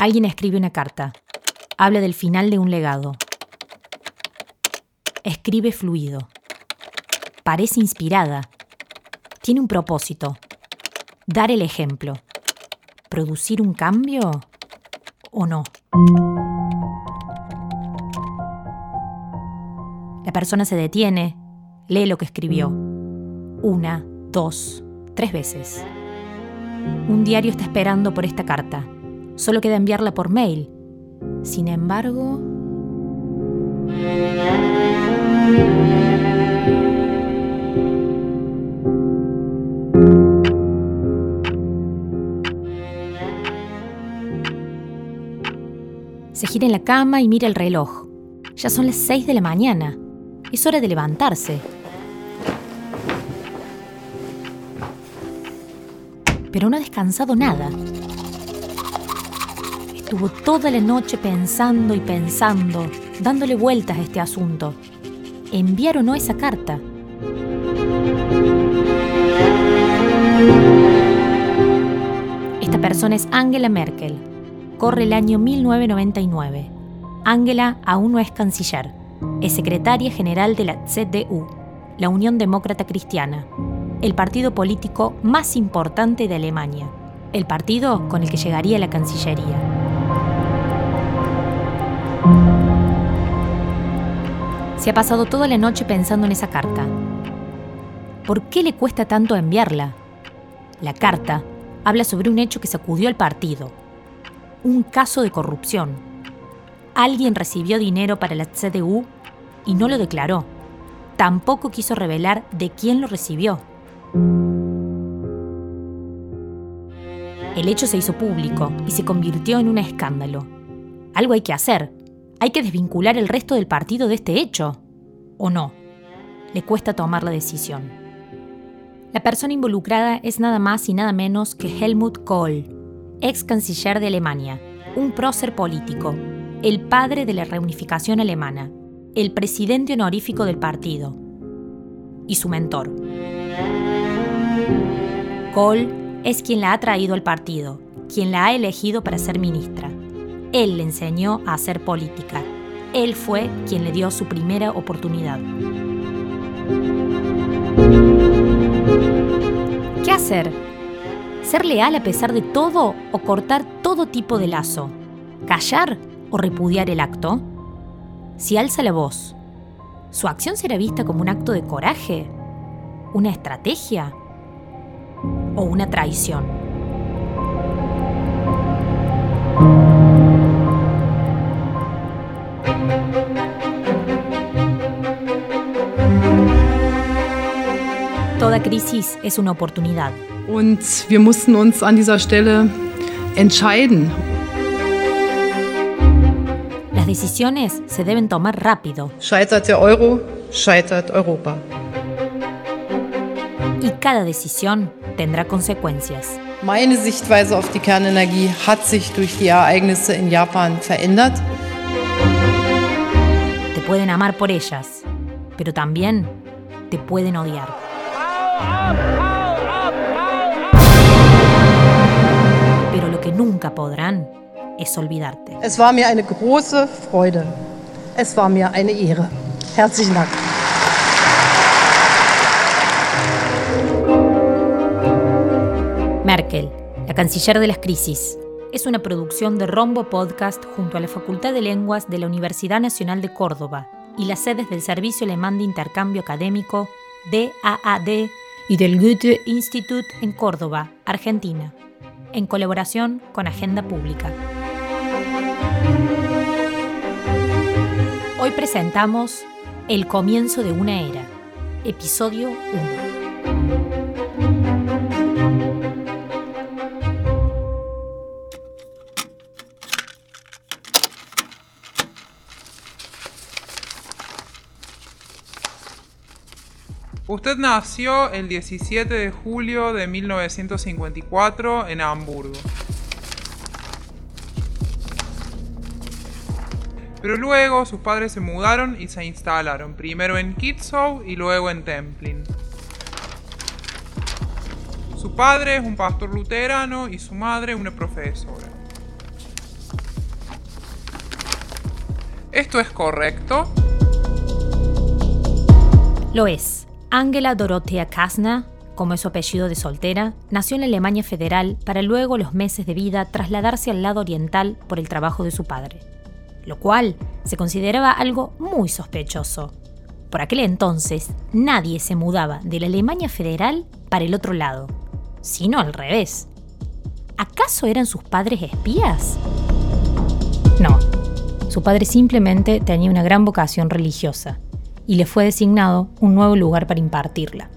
Alguien escribe una carta. Habla del final de un legado. Escribe fluido. Parece inspirada. Tiene un propósito. Dar el ejemplo. ¿Producir un cambio o no? La persona se detiene, lee lo que escribió. Una, dos, tres veces. Un diario está esperando por esta carta. Solo queda enviarla por mail. Sin embargo... Se gira en la cama y mira el reloj. Ya son las seis de la mañana. Es hora de levantarse. Pero no ha descansado nada. Estuvo toda la noche pensando y pensando, dándole vueltas a este asunto. ¿Enviar o no esa carta? Esta persona es Angela Merkel. Corre el año 1999. Angela aún no es canciller es secretaria general de la CDU, la Unión Demócrata Cristiana, el partido político más importante de Alemania, el partido con el que llegaría la Cancillería. Se ha pasado toda la noche pensando en esa carta. ¿Por qué le cuesta tanto enviarla? La carta habla sobre un hecho que sacudió al partido, un caso de corrupción alguien recibió dinero para la CDU y no lo declaró. Tampoco quiso revelar de quién lo recibió. El hecho se hizo público y se convirtió en un escándalo. Algo hay que hacer. Hay que desvincular el resto del partido de este hecho. ¿O no? Le cuesta tomar la decisión. La persona involucrada es nada más y nada menos que Helmut Kohl, ex canciller de Alemania, un prócer político, el padre de la reunificación alemana, el presidente honorífico del partido y su mentor. Kohl es quien la ha traído al partido, quien la ha elegido para ser ministra. Él le enseñó a hacer política. Él fue quien le dio su primera oportunidad. ¿Qué hacer? ¿Ser leal a pesar de todo o cortar todo tipo de lazo? ¿Callar o repudiar el acto? Si alza la voz, ¿su acción será vista como un acto de coraje? ¿Una estrategia? ¿O una traición? Toda crisis es una oportunidad. Und wir mussten uns an dieser Stelle entscheiden. decisiones se deben tomar rápido. Scheitert der Euro, scheitert Europa. Y cada decisión tendrá consecuencias. Meine Sichtweise auf die Kernenergie hat sich durch die Ereignisse in Japan verändert. Te pueden amar por ellas, pero también te pueden odiar. Pero lo que nunca podrán es olvidarte. Es war mir eine große Freude. Es war mir eine Ehre. Herzlichen Dank. Merkel, la canciller de las crisis, es una producción de Rombo Podcast junto a la Facultad de Lenguas de la Universidad Nacional de Córdoba y las sedes del Servicio Alemán de Intercambio Académico, DAAD, y del Goethe Institut en Córdoba, Argentina, en colaboración con Agenda Pública. Hoy presentamos El comienzo de una era, episodio 1. Usted nació el 17 de julio de 1954 en Hamburgo. Pero luego sus padres se mudaron y se instalaron, primero en Kitzow y luego en Templin. Su padre es un pastor luterano y su madre una profesora. ¿Esto es correcto? Lo es. Angela Dorothea Kasna, como es su apellido de soltera, nació en Alemania federal para luego los meses de vida trasladarse al lado oriental por el trabajo de su padre, lo cual se consideraba algo muy sospechoso. Por aquel entonces, nadie se mudaba de la Alemania federal para el otro lado, sino al revés. ¿Acaso eran sus padres espías? No, su padre simplemente tenía una gran vocación religiosa y le fue designado un nuevo lugar para impartirla.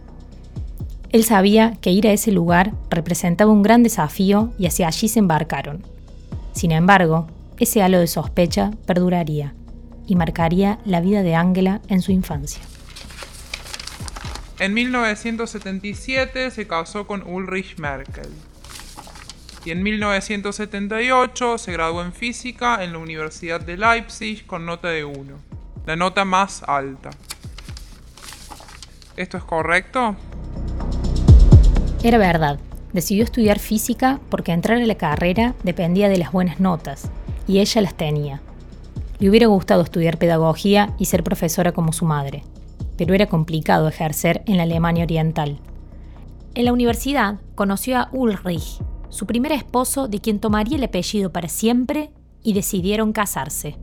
Él sabía que ir a ese lugar representaba un gran desafío y hacia allí se embarcaron. Sin embargo, ese halo de sospecha perduraría y marcaría la vida de Ángela en su infancia. En 1977 se casó con Ulrich Merkel. Y en 1978 se graduó en física en la Universidad de Leipzig con nota de 1, la nota más alta. ¿Esto es correcto? Era verdad. Decidió estudiar física porque entrar a la carrera dependía de las buenas notas, y ella las tenía. Le hubiera gustado estudiar pedagogía y ser profesora como su madre, pero era complicado ejercer en la Alemania Oriental. En la universidad conoció a Ulrich, su primer esposo de quien tomaría el apellido para siempre, y decidieron casarse.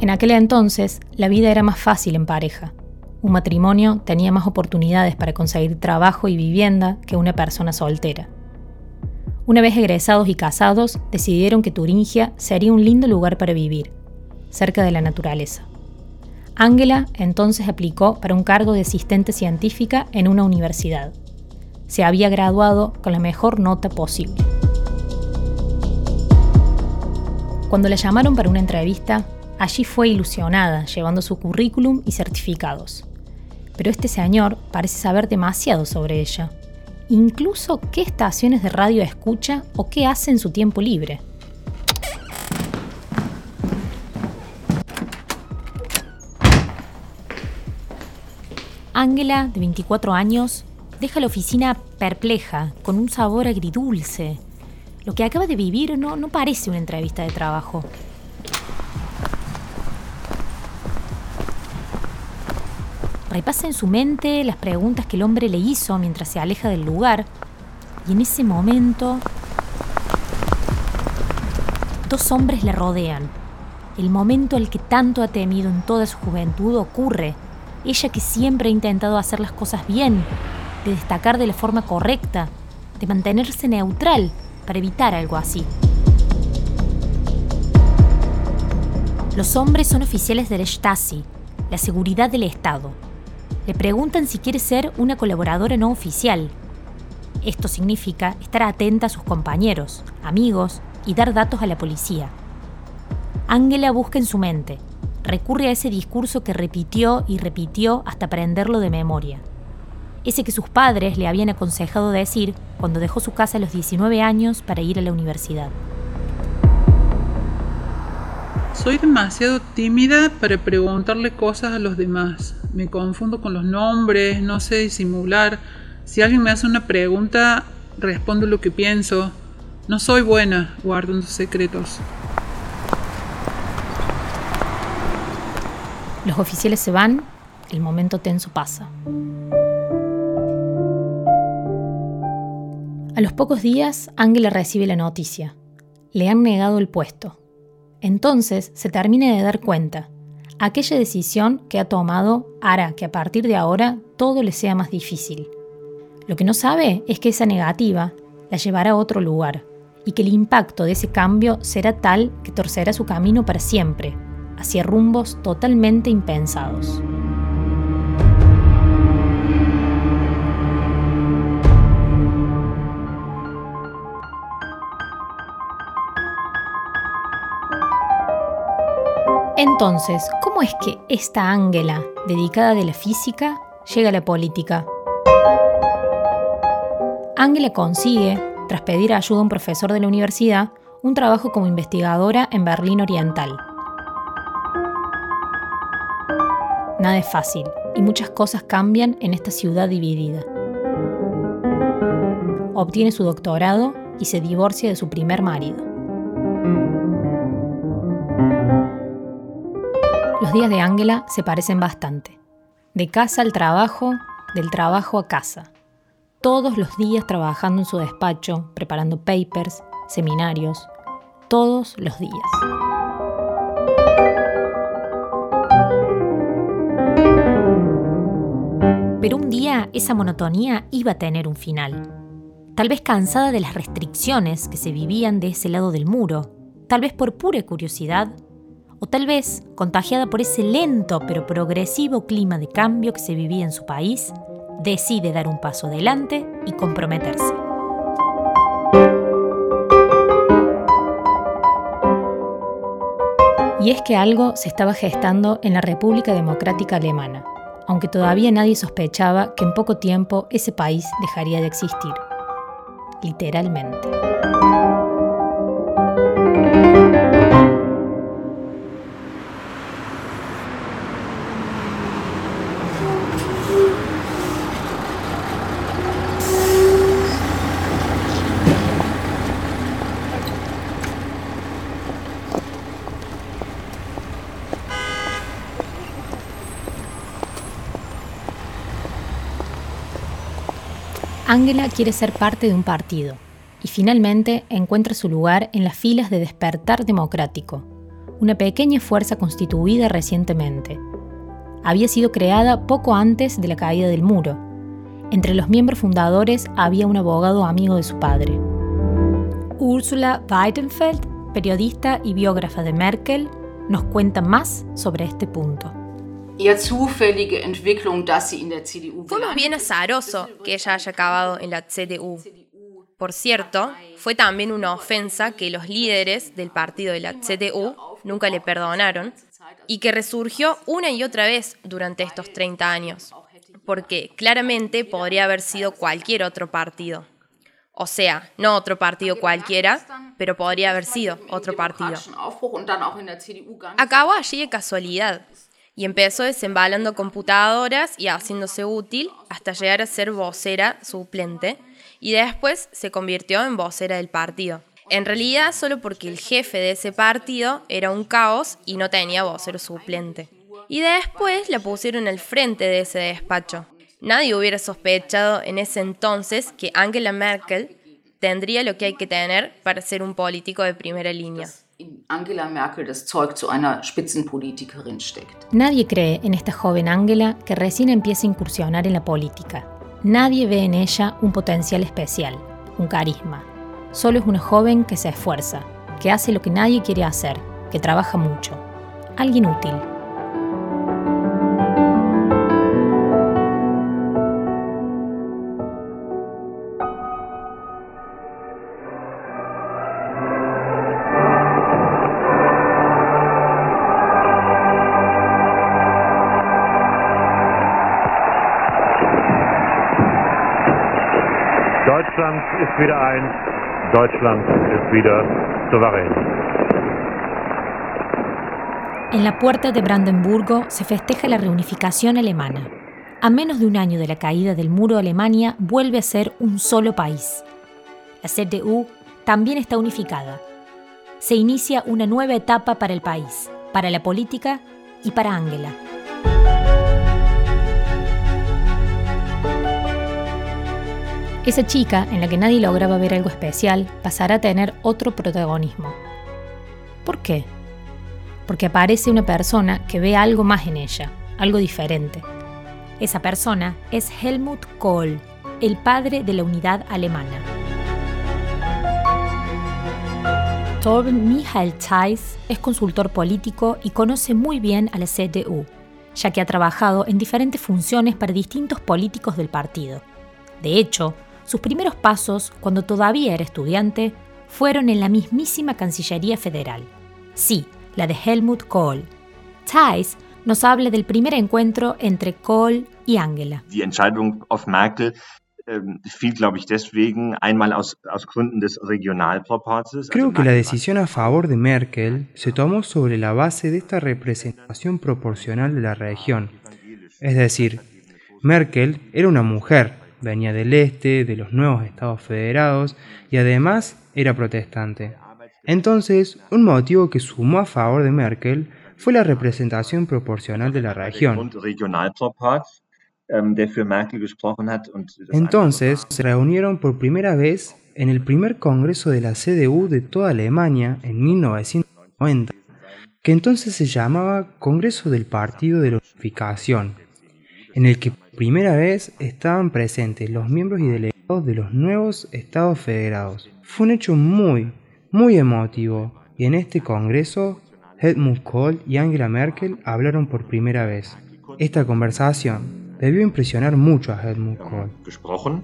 En aquel entonces, la vida era más fácil en pareja. Un matrimonio tenía más oportunidades para conseguir trabajo y vivienda que una persona soltera. Una vez egresados y casados, decidieron que Turingia sería un lindo lugar para vivir, cerca de la naturaleza. Ángela entonces aplicó para un cargo de asistente científica en una universidad. Se había graduado con la mejor nota posible. Cuando la llamaron para una entrevista, allí fue ilusionada, llevando su currículum y certificados pero este señor parece saber demasiado sobre ella. Incluso qué estaciones de radio escucha o qué hace en su tiempo libre. Ángela, de 24 años, deja la oficina perpleja, con un sabor agridulce. Lo que acaba de vivir no, no parece una entrevista de trabajo. Repasa en su mente las preguntas que el hombre le hizo mientras se aleja del lugar y en ese momento dos hombres le rodean. El momento al que tanto ha temido en toda su juventud ocurre. Ella que siempre ha intentado hacer las cosas bien, de destacar de la forma correcta, de mantenerse neutral para evitar algo así. Los hombres son oficiales del Stasi, la seguridad del Estado, le preguntan si quiere ser una colaboradora no oficial. Esto significa estar atenta a sus compañeros, amigos y dar datos a la policía. Ángela busca en su mente, recurre a ese discurso que repitió y repitió hasta aprenderlo de memoria. Ese que sus padres le habían aconsejado decir cuando dejó su casa a los 19 años para ir a la universidad. Soy demasiado tímida para preguntarle cosas a los demás. Me confundo con los nombres, no sé disimular. Si alguien me hace una pregunta, respondo lo que pienso. No soy buena guardando secretos. Los oficiales se van, el momento tenso pasa. A los pocos días, Ángela recibe la noticia. Le han negado el puesto. Entonces se termina de dar cuenta. Aquella decisión que ha tomado hará que a partir de ahora todo le sea más difícil. Lo que no sabe es que esa negativa la llevará a otro lugar y que el impacto de ese cambio será tal que torcerá su camino para siempre, hacia rumbos totalmente impensados. Entonces, ¿cómo es que esta Ángela, dedicada de la física, llega a la política? Ángela consigue, tras pedir ayuda a un profesor de la universidad, un trabajo como investigadora en Berlín Oriental. Nada es fácil y muchas cosas cambian en esta ciudad dividida. Obtiene su doctorado y se divorcia de su primer marido. Los días de Angela se parecen bastante. De casa al trabajo, del trabajo a casa. Todos los días trabajando en su despacho, preparando papers, seminarios. Todos los días. Pero un día esa monotonía iba a tener un final. Tal vez cansada de las restricciones que se vivían de ese lado del muro, tal vez por pura curiosidad, o tal vez contagiada por ese lento pero progresivo clima de cambio que se vivía en su país, decide dar un paso adelante y comprometerse. Y es que algo se estaba gestando en la República Democrática Alemana, aunque todavía nadie sospechaba que en poco tiempo ese país dejaría de existir. Literalmente. Ángela quiere ser parte de un partido y finalmente encuentra su lugar en las filas de Despertar Democrático, una pequeña fuerza constituida recientemente. Había sido creada poco antes de la caída del muro. Entre los miembros fundadores había un abogado amigo de su padre. Ursula Weidenfeld, periodista y biógrafa de Merkel, nos cuenta más sobre este punto. Fue más bien azaroso que ella haya acabado en la CDU. Por cierto, fue también una ofensa que los líderes del partido de la CDU nunca le perdonaron y que resurgió una y otra vez durante estos 30 años, porque claramente podría haber sido cualquier otro partido. O sea, no otro partido cualquiera, pero podría haber sido otro partido. Acabó allí de casualidad, y empezó desembalando computadoras y haciéndose útil hasta llegar a ser vocera suplente y después se convirtió en vocera del partido. En realidad solo porque el jefe de ese partido era un caos y no tenía vocero suplente. Y después la pusieron al frente de ese despacho. Nadie hubiera sospechado en ese entonces que Angela Merkel tendría lo que hay que tener para ser un político de primera línea. Angela Merkel das Zeug zu einer Spitzenpolitikerin steckt. Nadie cree en esta joven Angela que recién empieza a incursionar en la política. Nadie ve en ella un potencial especial, un carisma. Solo es una joven que se esfuerza, que hace lo que nadie quiere hacer, que trabaja mucho. Alguien útil. Deutschland ist wieder souverän. En la puerta de Brandenburgo se festeja la reunificación alemana. A menos de un año de la caída del muro, Alemania vuelve a ser un solo país. La CDU también está unificada. Se inicia una nueva etapa para el país, para la política y para Angela. Esa chica, en la que nadie lograba ver algo especial, pasará a tener otro protagonismo. ¿Por qué? Porque aparece una persona que ve algo más en ella, algo diferente. Esa persona es Helmut Kohl, el padre de la unidad alemana. Torben Michael Zeiss es consultor político y conoce muy bien a la CDU, ya que ha trabajado en diferentes funciones para distintos políticos del partido. De hecho, sus primeros pasos, cuando todavía era estudiante, fueron en la mismísima Cancillería Federal. Sí, la de Helmut Kohl. Thais nos habla del primer encuentro entre Kohl y Angela. Die Entscheidung auf Merkel ähm. Creo que la decisión a favor de Merkel se tomó sobre la base de esta representación proporcional de la región. Es decir, Merkel era una mujer, venía del este, de los nuevos estados federados y además era protestante. Entonces, un motivo que sumó a favor de Merkel fue la representación proporcional de la región. Entonces se reunieron por primera vez en el primer congreso de la CDU de toda Alemania en 1990, que entonces se llamaba Congreso del Partido de la Unificación, en el que primera vez estaban presentes los miembros y delegados de los nuevos estados federados. Fue un hecho muy, muy emotivo, y en este congreso Helmut Kohl y Angela Merkel hablaron por primera vez. Esta conversación debió impresionar mucho a Helmut Kohl.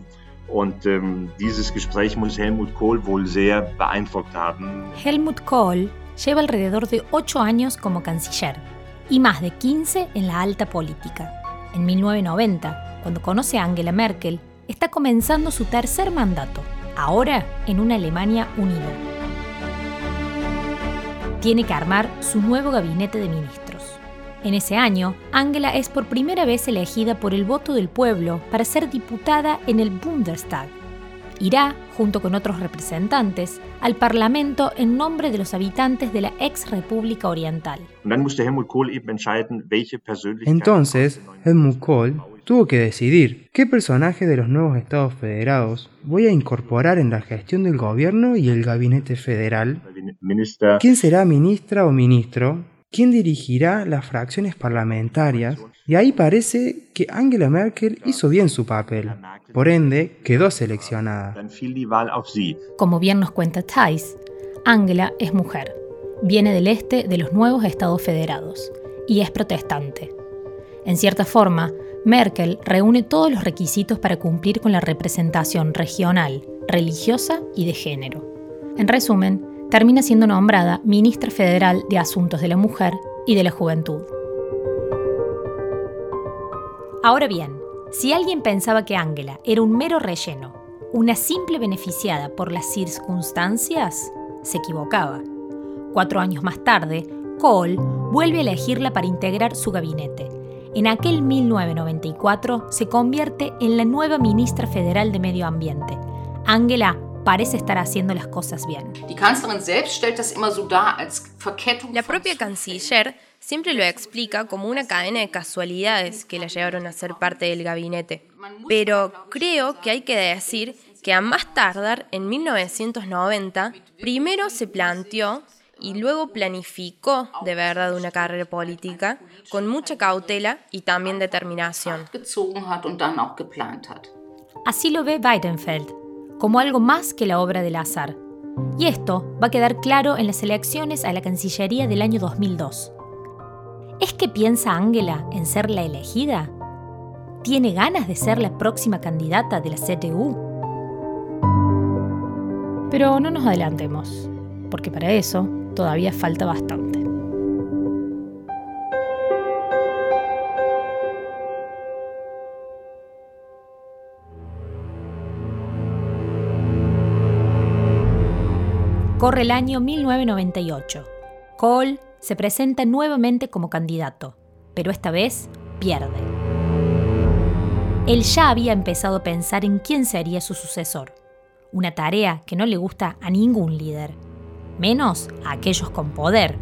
Und ähm, dieses Gespräch muss Helmut Kohl wohl sehr beeindruckt haben. Helmut Kohl lleva alrededor de 8 años como canciller y más de 15 en la alta política. En 1990, cuando conoce a Angela Merkel, está comenzando su tercer mandato, ahora en una Alemania unida. Tiene que armar su nuevo gabinete de ministros. En ese año, Angela es por primera vez elegida por el voto del pueblo para ser diputada en el Bundestag. Irá, junto con otros representantes, al Parlamento en nombre de los habitantes de la ex República Oriental. Entonces, Helmut Kohl tuvo que decidir qué personaje de los nuevos estados federados voy a incorporar en la gestión del gobierno y el gabinete federal. ¿Quién será ministra o ministro quién dirigirá las fracciones parlamentarias, y ahí parece que Angela Merkel hizo bien su papel. Por ende, quedó seleccionada. Como bien nos cuenta Thais, Angela es mujer, viene del este de los nuevos Estados Federados y es protestante. En cierta forma, Merkel reúne todos los requisitos para cumplir con la representación regional, religiosa y de género. En resumen, termina siendo nombrada ministra federal de Asuntos de la Mujer y de la Juventud. Ahora bien, si alguien pensaba que Angela era un mero relleno, una simple beneficiada por las circunstancias, se equivocaba. Cuatro años más tarde, Kohl vuelve a elegirla para integrar su gabinete. En aquel 1994 se convierte en la nueva ministra federal de Medio Ambiente. Angela parece estar haciendo las cosas bien. La propia canciller siempre lo explica como una cadena de casualidades que la llevaron a ser parte del gabinete. Pero creo que hay que decir que a más tardar, en 1990, primero se planteó y luego planificó de verdad una carrera política con mucha cautela y también determinación. Así lo ve Weidenfeld, como algo más que la obra del azar. Y esto va a quedar claro en las elecciones a la Cancillería del año 2002. ¿Es que piensa Angela en ser la elegida? ¿Tiene ganas de ser la próxima candidata de la CDU? Pero no nos adelantemos, porque para eso todavía falta bastante. Corre el año 1998. Cole se presenta nuevamente como candidato, pero esta vez pierde. Él ya había empezado a pensar en quién sería su sucesor, una tarea que no le gusta a ningún líder, menos a aquellos con poder.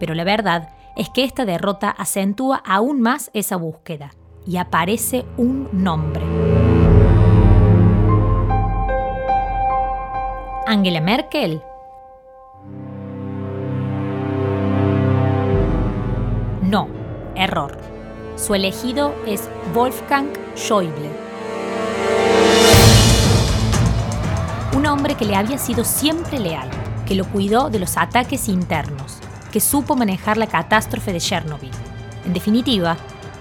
Pero la verdad es que esta derrota acentúa aún más esa búsqueda y aparece un nombre. Angela Merkel? No, error. Su elegido es Wolfgang Schäuble. Un hombre que le había sido siempre leal, que lo cuidó de los ataques internos, que supo manejar la catástrofe de Chernobyl. En definitiva,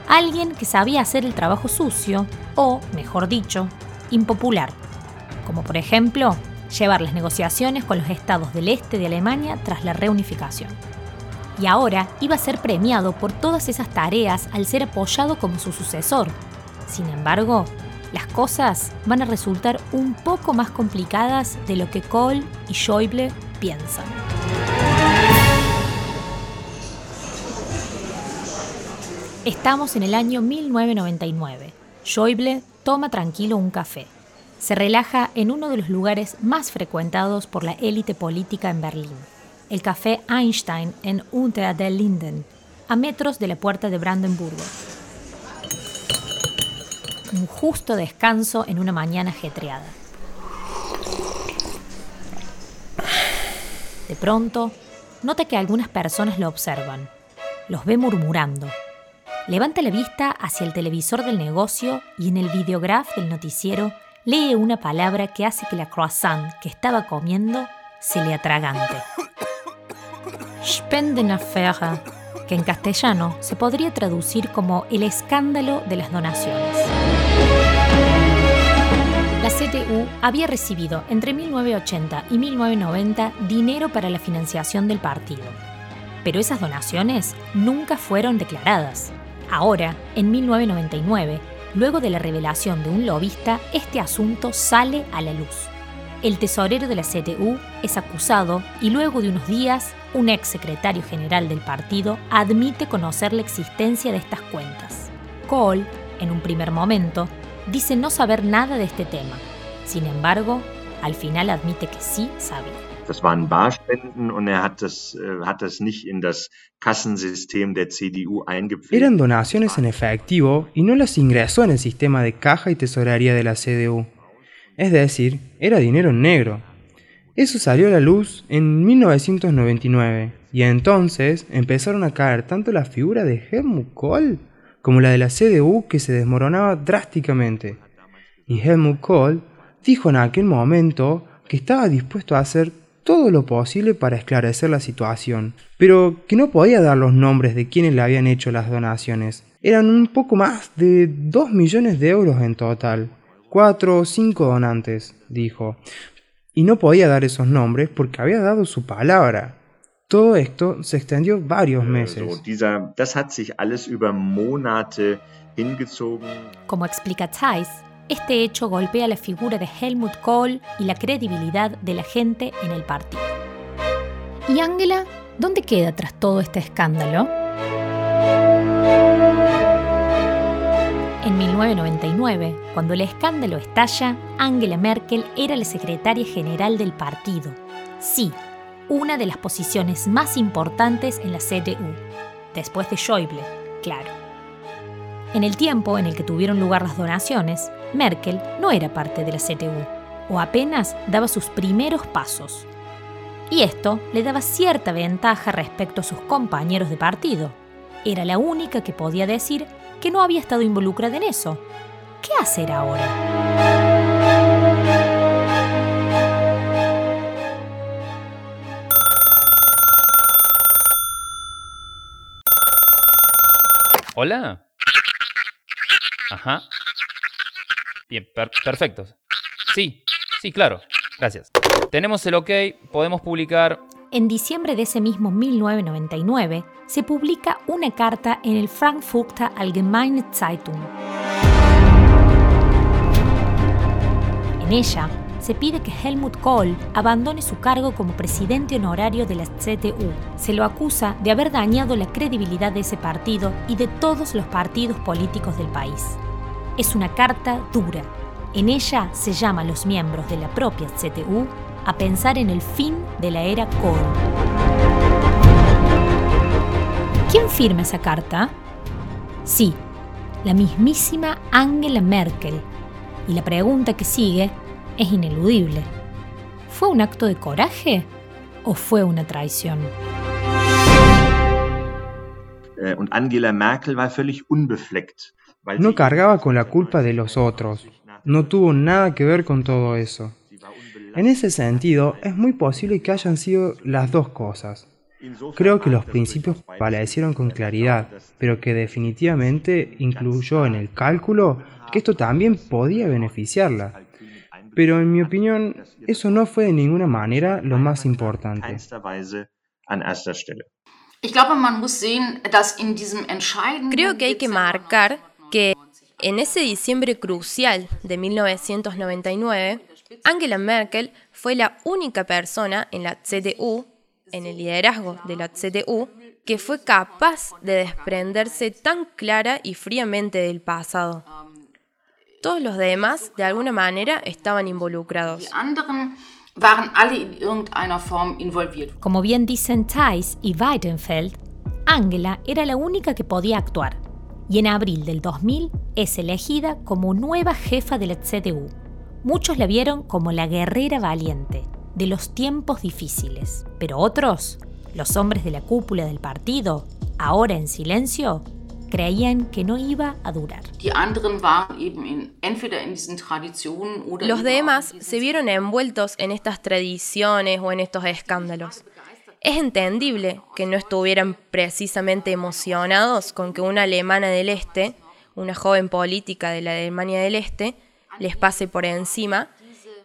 alguien que sabía hacer el trabajo sucio o, mejor dicho, impopular, como por ejemplo llevar las negociaciones con los estados del este de Alemania tras la reunificación. Y ahora iba a ser premiado por todas esas tareas al ser apoyado como su sucesor. Sin embargo, las cosas van a resultar un poco más complicadas de lo que Kohl y Schäuble piensan. Estamos en el año 1999. Schäuble toma tranquilo un café se relaja en uno de los lugares más frecuentados por la élite política en Berlín. el café Einstein en Unter den Linden, a metros de la puerta de Brandenburgo. Un justo descanso en una mañana ajetreada. De pronto, nota que algunas personas lo observan. Los ve murmurando. Levanta la vista hacia el televisor del negocio y en el videograf del noticiero lee una palabra que hace que la croissant que estaba comiendo se le atragante. Spendenaffäre, que en castellano se podría traducir como el escándalo de las donaciones. La CTU había recibido entre 1980 y 1990 dinero para la financiación del partido, pero esas donaciones nunca fueron declaradas. Ahora, en 1999, luego de la revelación de un lobista, este asunto sale a la luz. El tesorero de la CTU es acusado y luego de unos días, un ex secretario general del partido admite conocer la existencia de estas cuentas. Kohl, en un primer momento, dice no saber nada de este tema. Sin embargo, al final admite que sí sabía. Das waren Barspenden und er hat das, äh, hat das nicht in das Kassensystem der CDU eingepflegt. Eran donaciones en efectivo y no las ingresó en el sistema de caja y tesorería de la CDU. Es decir, era dinero negro. Eso salió a la luz en 1999 y entonces empezaron a caer tanto la figura de Helmut Kohl como la de la CDU que se desmoronaba drásticamente. Y Helmut Kohl dijo en aquel momento que estaba dispuesto a hacer todo lo posible para esclarecer la situación, pero que no podía dar los nombres de quienes le habían hecho las donaciones. Eran un poco más de 2 millones de euros en total. Cuatro o cinco donantes, dijo. Y no podía dar esos nombres porque había dado su palabra. Todo esto se extendió varios meses. Monate hingezogen. Como explica Zeiss, este hecho golpea la figura de Helmut Kohl y la credibilidad de la gente en el partido. ¿Y Angela dónde queda tras todo este escándalo? En 1999, cuando el escándalo estalla, Angela Merkel era la secretaria general del partido. Sí, una de las posiciones más importantes en la CDU, después de Schäuble, claro. En el tiempo en el que tuvieron lugar las donaciones, Merkel no era parte de la CDU, o apenas daba sus primeros pasos. Y esto le daba cierta ventaja respecto a sus compañeros de partido. Era la única que podía decir que no había estado involucrada en eso. ¿Qué hacer ahora? Hola. Ajá. Bien, per- perfecto. Sí, sí, claro. Gracias. Tenemos el ok, podemos publicar. En diciembre de ese mismo 1999 se publica una carta en el Frankfurter Allgemeine Zeitung. En ella se pide que Helmut Kohl abandone su cargo como presidente honorario de la CDU. Se lo acusa de haber dañado la credibilidad de ese partido y de todos los partidos políticos del país. Es una carta dura. En ella se llama a los miembros de la propia CDU a pensar en el fin de la era Kohl. ¿Quién firma esa carta? Sí, la mismísima Angela Merkel. Y la pregunta que sigue es ineludible. ¿Fue un acto de coraje o fue una traición? Äh, Und Angela Merkel war völlig unbefleckt. weil No cargaba con la culpa de los otros. No tuvo nada que ver con todo eso. En ese sentido, es muy posible que hayan sido las dos cosas. Creo que los principios parecieron con claridad, pero que definitivamente incluyó en el cálculo que esto también podía beneficiarla. Pero en mi opinión, eso no fue de ninguna manera lo más importante. Creo que hay que marcar que en ese diciembre crucial de 1999, Angela Merkel fue la única persona en la CDU, en el liderazgo de la CDU, que fue capaz de desprenderse tan clara y fríamente del pasado. Todos los demás, de alguna manera, estaban involucrados. Como bien dicen Thais y Weidenfeld, Angela era la única que podía actuar y en abril del 2000 es elegida como nueva jefa de la CDU. Muchos la vieron como la guerrera valiente de los tiempos difíciles, pero otros, los hombres de la cúpula del partido, ahora en silencio, creían que no iba a durar. Los demás se vieron envueltos en estas tradiciones o en estos escándalos. Es entendible que no estuvieran precisamente emocionados con que una alemana del Este, una joven política de la Alemania del Este, les pase por encima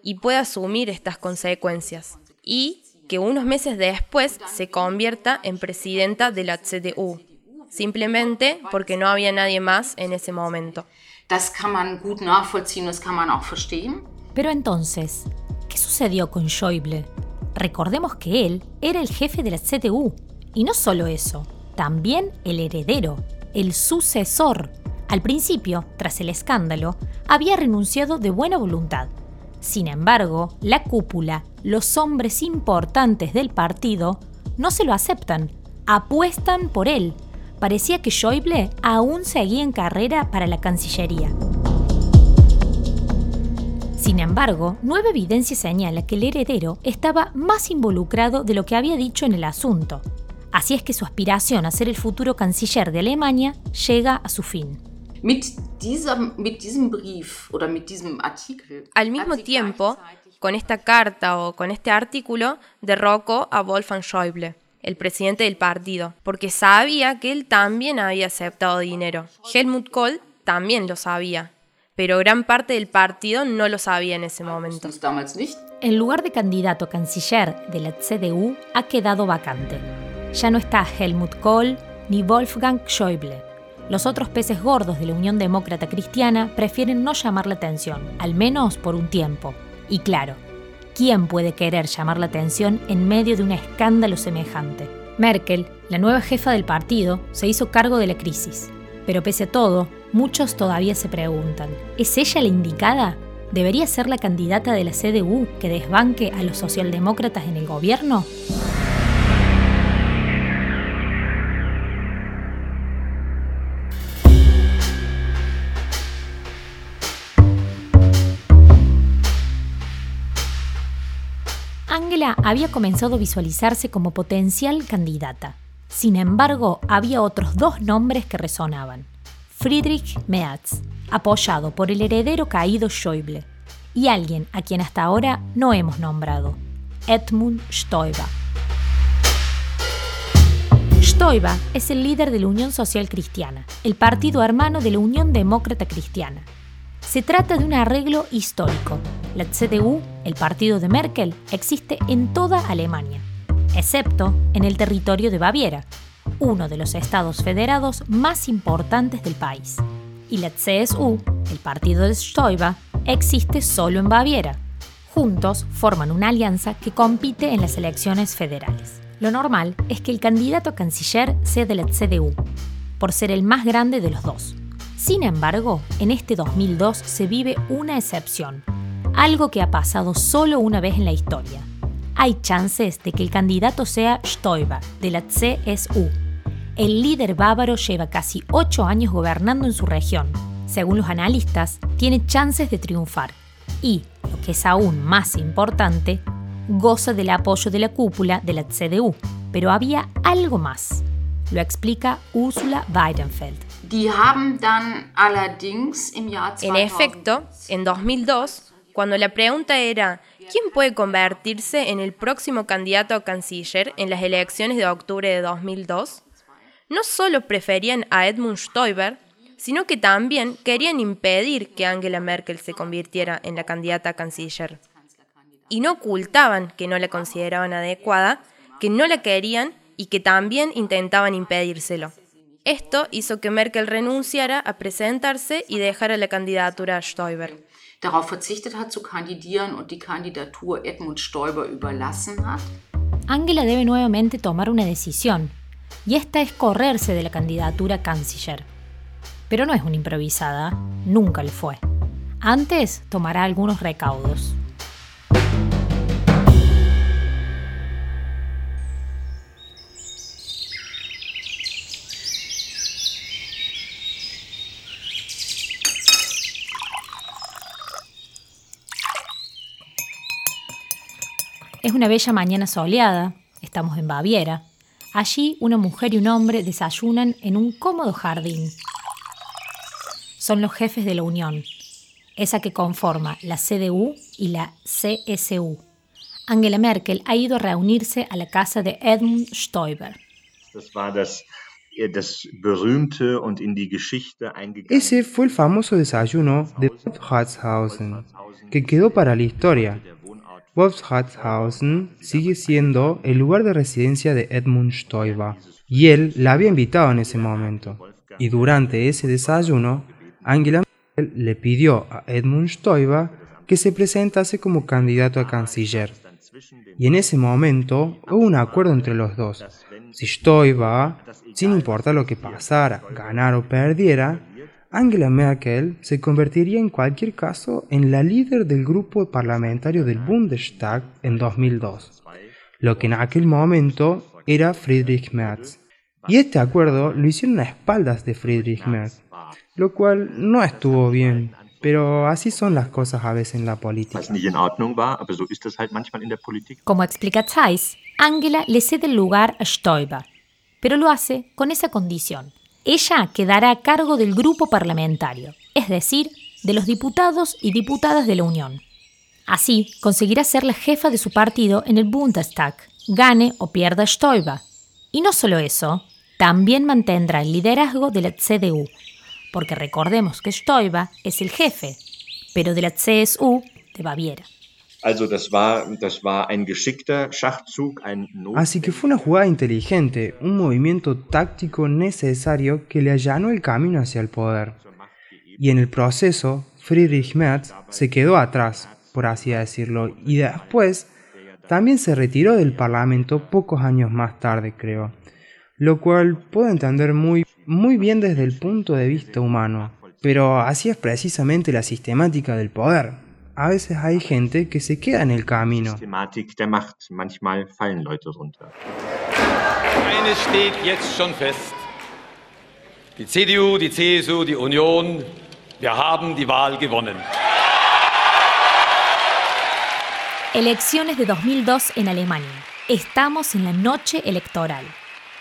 y pueda asumir estas consecuencias. Y que unos meses después se convierta en presidenta de la CDU, simplemente porque no había nadie más en ese momento. Pero entonces, ¿qué sucedió con Schäuble? Recordemos que él era el jefe de la CDU, y no solo eso, también el heredero, el sucesor. Al principio, tras el escándalo, había renunciado de buena voluntad. Sin embargo, la cúpula, los hombres importantes del partido, no se lo aceptan, apuestan por él. Parecía que Schäuble aún seguía en carrera para la Cancillería. Sin embargo, nueva evidencia señala que el heredero estaba más involucrado de lo que había dicho en el asunto. Así es que su aspiración a ser el futuro canciller de Alemania llega a su fin. Al mismo tiempo, con esta carta o con este artículo, derrocó a Wolfgang Schäuble, el presidente del partido, porque sabía que él también había aceptado dinero. Helmut Kohl también lo sabía, pero gran parte del partido no lo sabía en ese momento. El lugar de candidato canciller de la CDU ha quedado vacante. Ya no está Helmut Kohl ni Wolfgang Schäuble. Los otros peces gordos de la Unión Demócrata Cristiana prefieren no llamar la atención, al menos por un tiempo. Y claro, ¿quién puede querer llamar la atención en medio de un escándalo semejante? Merkel, la nueva jefa del partido, se hizo cargo de la crisis. Pero pese a todo, muchos todavía se preguntan, ¿es ella la indicada? ¿Debería ser la candidata de la CDU que desbanque a los socialdemócratas en el gobierno? Había comenzado a visualizarse como potencial candidata. Sin embargo, había otros dos nombres que resonaban. Friedrich Merz, apoyado por el heredero caído Schäuble, y alguien a quien hasta ahora no hemos nombrado, Edmund Stoiber. Stoiber es el líder de la Unión Social Cristiana, el partido hermano de la Unión Demócrata Cristiana. Se trata de un arreglo histórico. La CDU, el partido de Merkel, existe en toda Alemania, excepto en el territorio de Baviera, uno de los estados federados más importantes del país. Y la CSU, el partido de Stoiber, existe solo en Baviera. Juntos forman una alianza que compite en las elecciones federales. Lo normal es que el candidato canciller sea de la CDU, por ser el más grande de los dos. Sin embargo, en este 2002 se vive una excepción, algo que ha pasado solo una vez en la historia. Hay chances de que el candidato sea Stoiber, de la CSU. El líder bávaro lleva casi ocho años gobernando en su región. Según los analistas, tiene chances de triunfar. Y, lo que es aún más importante, goza del apoyo de la cúpula de la CDU. Pero había algo más. Lo explica Ursula Weidenfeld. En efecto, en 2002, cuando la pregunta era ¿quién puede convertirse en el próximo candidato a canciller en las elecciones de octubre de 2002? No solo preferían a Edmund Stoiber, sino que también querían impedir que Angela Merkel se convirtiera en la candidata a canciller. Y no ocultaban que no la consideraban adecuada, que no la querían y que también intentaban impedírselo. Esto hizo que Merkel renunciara a presentarse y dejara la candidatura a Stoiber. Darauf verzichtet hat zu kandidieren und die Kandidatur Edmund Stoiber überlassen hat. Angela debe nuevamente tomar una decisión, y esta es correrse de la candidatura canciller. Pero no es una improvisada, nunca lo fue. Antes tomará algunos recaudos. Es una bella mañana soleada, estamos en Baviera. Allí una mujer y un hombre desayunan en un cómodo jardín. Son los jefes de la Unión, esa que conforma la CDU y la CSU. Angela Merkel ha ido a reunirse a la casa de Edmund Stoiber. Ese fue el famoso desayuno de Wolfratshausen, que quedó para la historia. Wolfratshausen sigue siendo el lugar de residencia de Edmund Stoiber, y él la había invitado en ese momento. Y durante ese desayuno, Angela Merkel le pidió a Edmund Stoiber que se presentase como candidato a canciller. Y en ese momento hubo un acuerdo entre los dos. Si Stoiber, sin importar lo que pasara, ganara o perdiera, Angela Merkel se convertiría en cualquier caso en la líder del grupo parlamentario del Bundestag en 2002, lo que en aquel momento era Friedrich Merz. Y este acuerdo lo hicieron a espaldas de Friedrich Merz, lo cual no estuvo bien, pero así son las cosas a veces en la política. Como explica Zeiss, Angela le cede el lugar a Stoiber, pero lo hace con esa condición. Ella quedará a cargo del grupo parlamentario, es decir, de los diputados y diputadas de la Unión. Así, conseguirá ser la jefa de su partido en el Bundestag, gane o pierda Stoiber. Y no solo eso, también mantendrá el liderazgo de la CDU, porque recordemos que Stoiber es el jefe, pero de la CSU de Baviera. Así que fue una jugada inteligente, un movimiento táctico necesario que le allanó el camino hacia el poder. Y en el proceso, Friedrich Merz se quedó atrás, por así decirlo, y después también se retiró del Parlamento pocos años más tarde, creo. Lo cual puedo entender muy, muy bien desde el punto de vista humano. Pero así es precisamente la sistemática del poder a veces hay gente que se queda en el camino. Eines steht jetzt schon fest. Die CDU, die CSU, die Union, wir haben die Wahl gewonnen. Elecciones de 2002 en Alemania. Estamos en la noche electoral.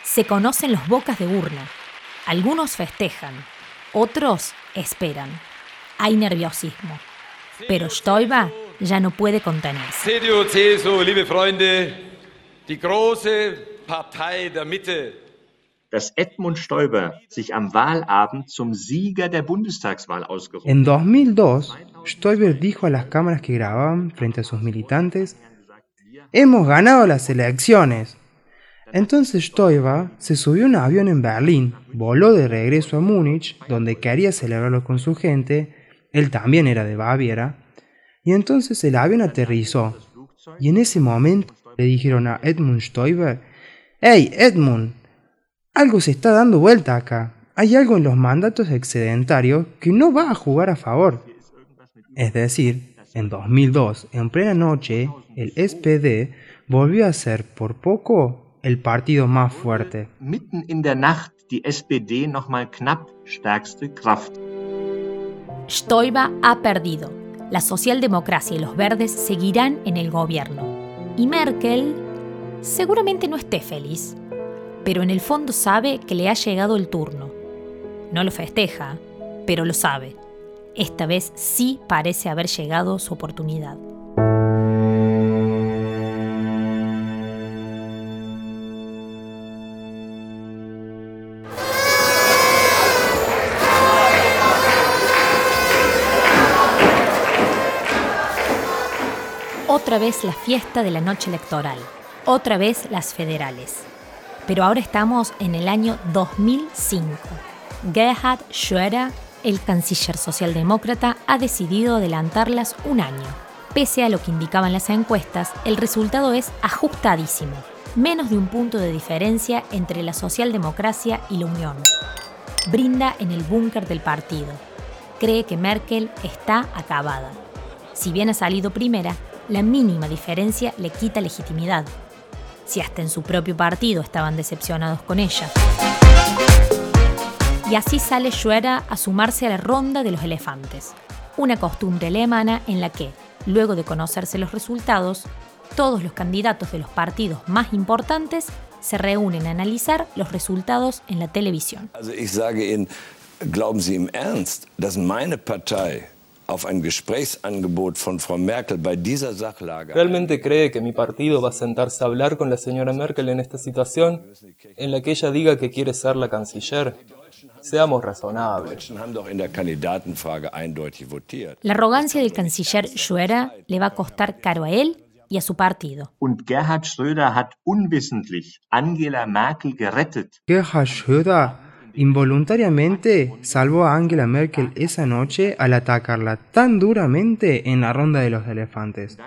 Se conocen los bocas de urna. Algunos festejan, otros esperan. Hay nerviosismo. Pero Stoiber ya no puede contenerse. Liebe Freunde, die große Partei der Mitte. Dass Edmund Stoiber sich am Wahlabend zum Sieger der Bundestagswahl ausgerufen En 2002, Stoiber dijo a las cámaras que grababan frente a sus militantes, Hemos ganado las elecciones. Entonces Stoiber se subió a un avión en Berlín, voló de regreso a Múnich, donde quería celebrarlo con su gente, él también era de Baviera, y entonces el avión aterrizó. Y en ese momento le dijeron a Edmund Stoiber, ¡Hey, Edmund! Algo se está dando vuelta acá. Hay algo en los mandatos excedentarios que no va a jugar a favor. Es decir, en 2002, en plena noche, el SPD volvió a ser por poco el partido más fuerte. Mitten in der Nacht die SPD nochmal knapp stärkste Kraft. Stoiber ha perdido. La socialdemocracia y los verdes seguirán en el gobierno. Y Merkel seguramente no esté feliz, pero en el fondo sabe que le ha llegado el turno. No lo festeja, pero lo sabe. Esta vez sí parece haber llegado su oportunidad. Otra vez la fiesta de la noche electoral, otra vez las federales. Pero ahora estamos en el año 2005. Gerhard Schröder, el canciller socialdemócrata, ha decidido adelantarlas un año. Pese a lo que indicaban las encuestas, el resultado es ajustadísimo. Menos de un punto de diferencia entre la socialdemocracia y la Unión. Brinda en el búnker del partido. Cree que Merkel está acabada. Si bien ha salido primera, la mínima diferencia le quita legitimidad, si hasta en su propio partido estaban decepcionados con ella. Y así sale Schwerer a sumarse a la ronda de los elefantes, una costumbre alemana en la que, luego de conocerse los resultados, todos los candidatos de los partidos más importantes se reúnen a analizar los resultados en la televisión. Also ich sage Ihnen, glauben Sie Ernst, dass meine Partei auf ein Gesprächsangebot von Frau Merkel bei dieser Sachlage ¿Realmente cree que mi partido va a sentarse a hablar con la señora Merkel en esta situación, en la que ella diga que quiere ser la canciller? Seamos razonables. La arrogancia del canciller Schröder le va a costar caro a él y a su partido. Und Gerhard Schröder hat unwissentlich Angela Merkel gerettet. Gerhard Schröder involuntariamente salvó a Angela Merkel esa noche al atacarla tan duramente en la ronda de los elefantes.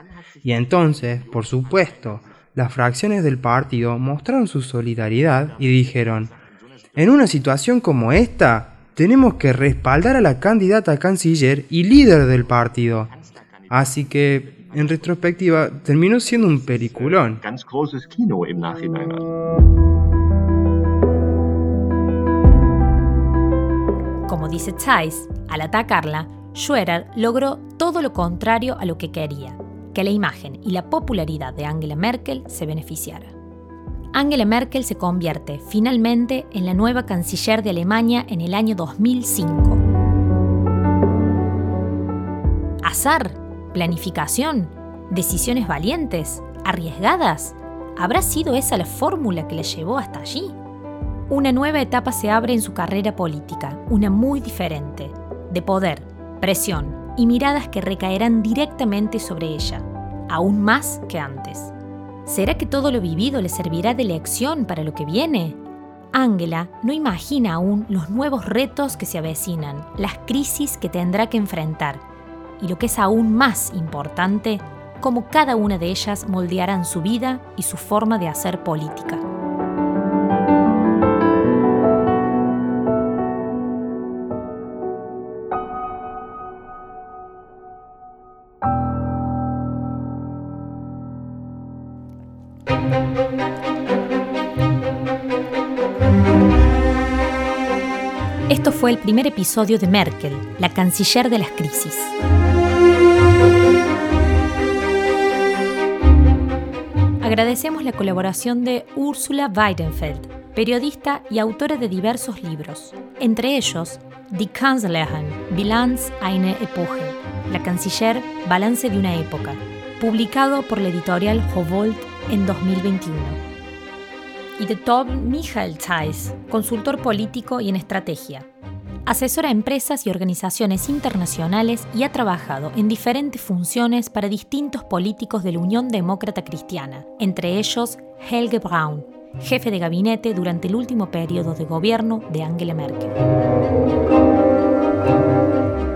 Y entonces, por supuesto, las fracciones del partido mostraron su solidaridad y dijeron, en una situación como esta, tenemos que respaldar a la candidata canciller y líder del partido. Así que, en retrospectiva, terminó siendo un peliculón. Como dice Zeiss, al atacarla, Schwerer logró todo lo contrario a lo que quería, que la imagen y la popularidad de Angela Merkel se beneficiara. Angela Merkel se convierte finalmente en la nueva canciller de Alemania en el año 2005. ¿Azar? ¿Planificación? ¿Decisiones valientes? ¿Arriesgadas? ¿Habrá sido esa la fórmula que la llevó hasta allí? Una nueva etapa se abre en su carrera política, una muy diferente, de poder, presión y miradas que recaerán directamente sobre ella, aún más que antes. ¿Será que todo lo vivido le servirá de lección para lo que viene? Angela no imagina aún los nuevos retos que se avecinan, las crisis que tendrá que enfrentar y lo que es aún más importante, cómo cada una de ellas moldearán su vida y su forma de hacer política. Fue el primer episodio de Merkel, la canciller de las crisis. Agradecemos la colaboración de Ursula Weidenfeld, periodista y autora de diversos libros, entre ellos Die Kanzlerin, Bilanz einer Epoche, la canciller Balance de una época, publicado por la editorial Hovolt en 2021 y de Tom Michael Zeiss, consultor político y en estrategia. Asesora a empresas y organizaciones internacionales y ha trabajado en diferentes funciones para distintos políticos de la Unión Demócrata Cristiana, entre ellos Helge Braun, jefe de gabinete durante el último periodo de gobierno de Angela Merkel.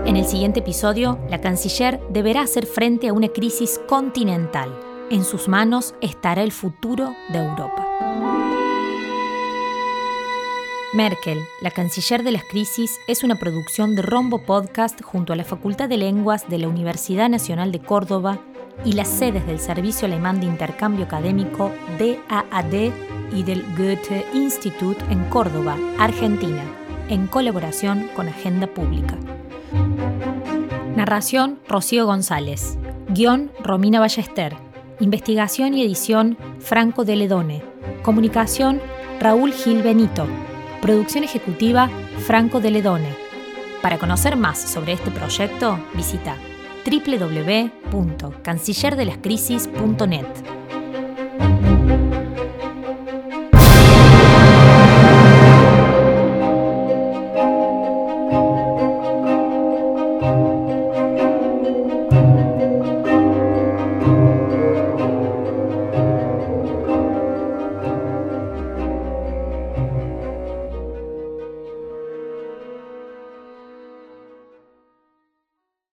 En el siguiente episodio, la canciller deberá hacer frente a una crisis continental. En sus manos estará el futuro de Europa. Merkel, la canciller de las crisis, es una producción de Rombo Podcast junto a la Facultad de Lenguas de la Universidad Nacional de Córdoba y las sedes del Servicio Alemán de Intercambio Académico DAAD y del Goethe Institut en Córdoba, Argentina, en colaboración con Agenda Pública. Narración Rocío González. Guión Romina Ballester. Investigación y edición Franco de Ledone. Comunicación Raúl Gil Benito. Producción ejecutiva Franco de Ledone. Para conocer más sobre este proyecto, visita www.cancillerdelascrisis.net.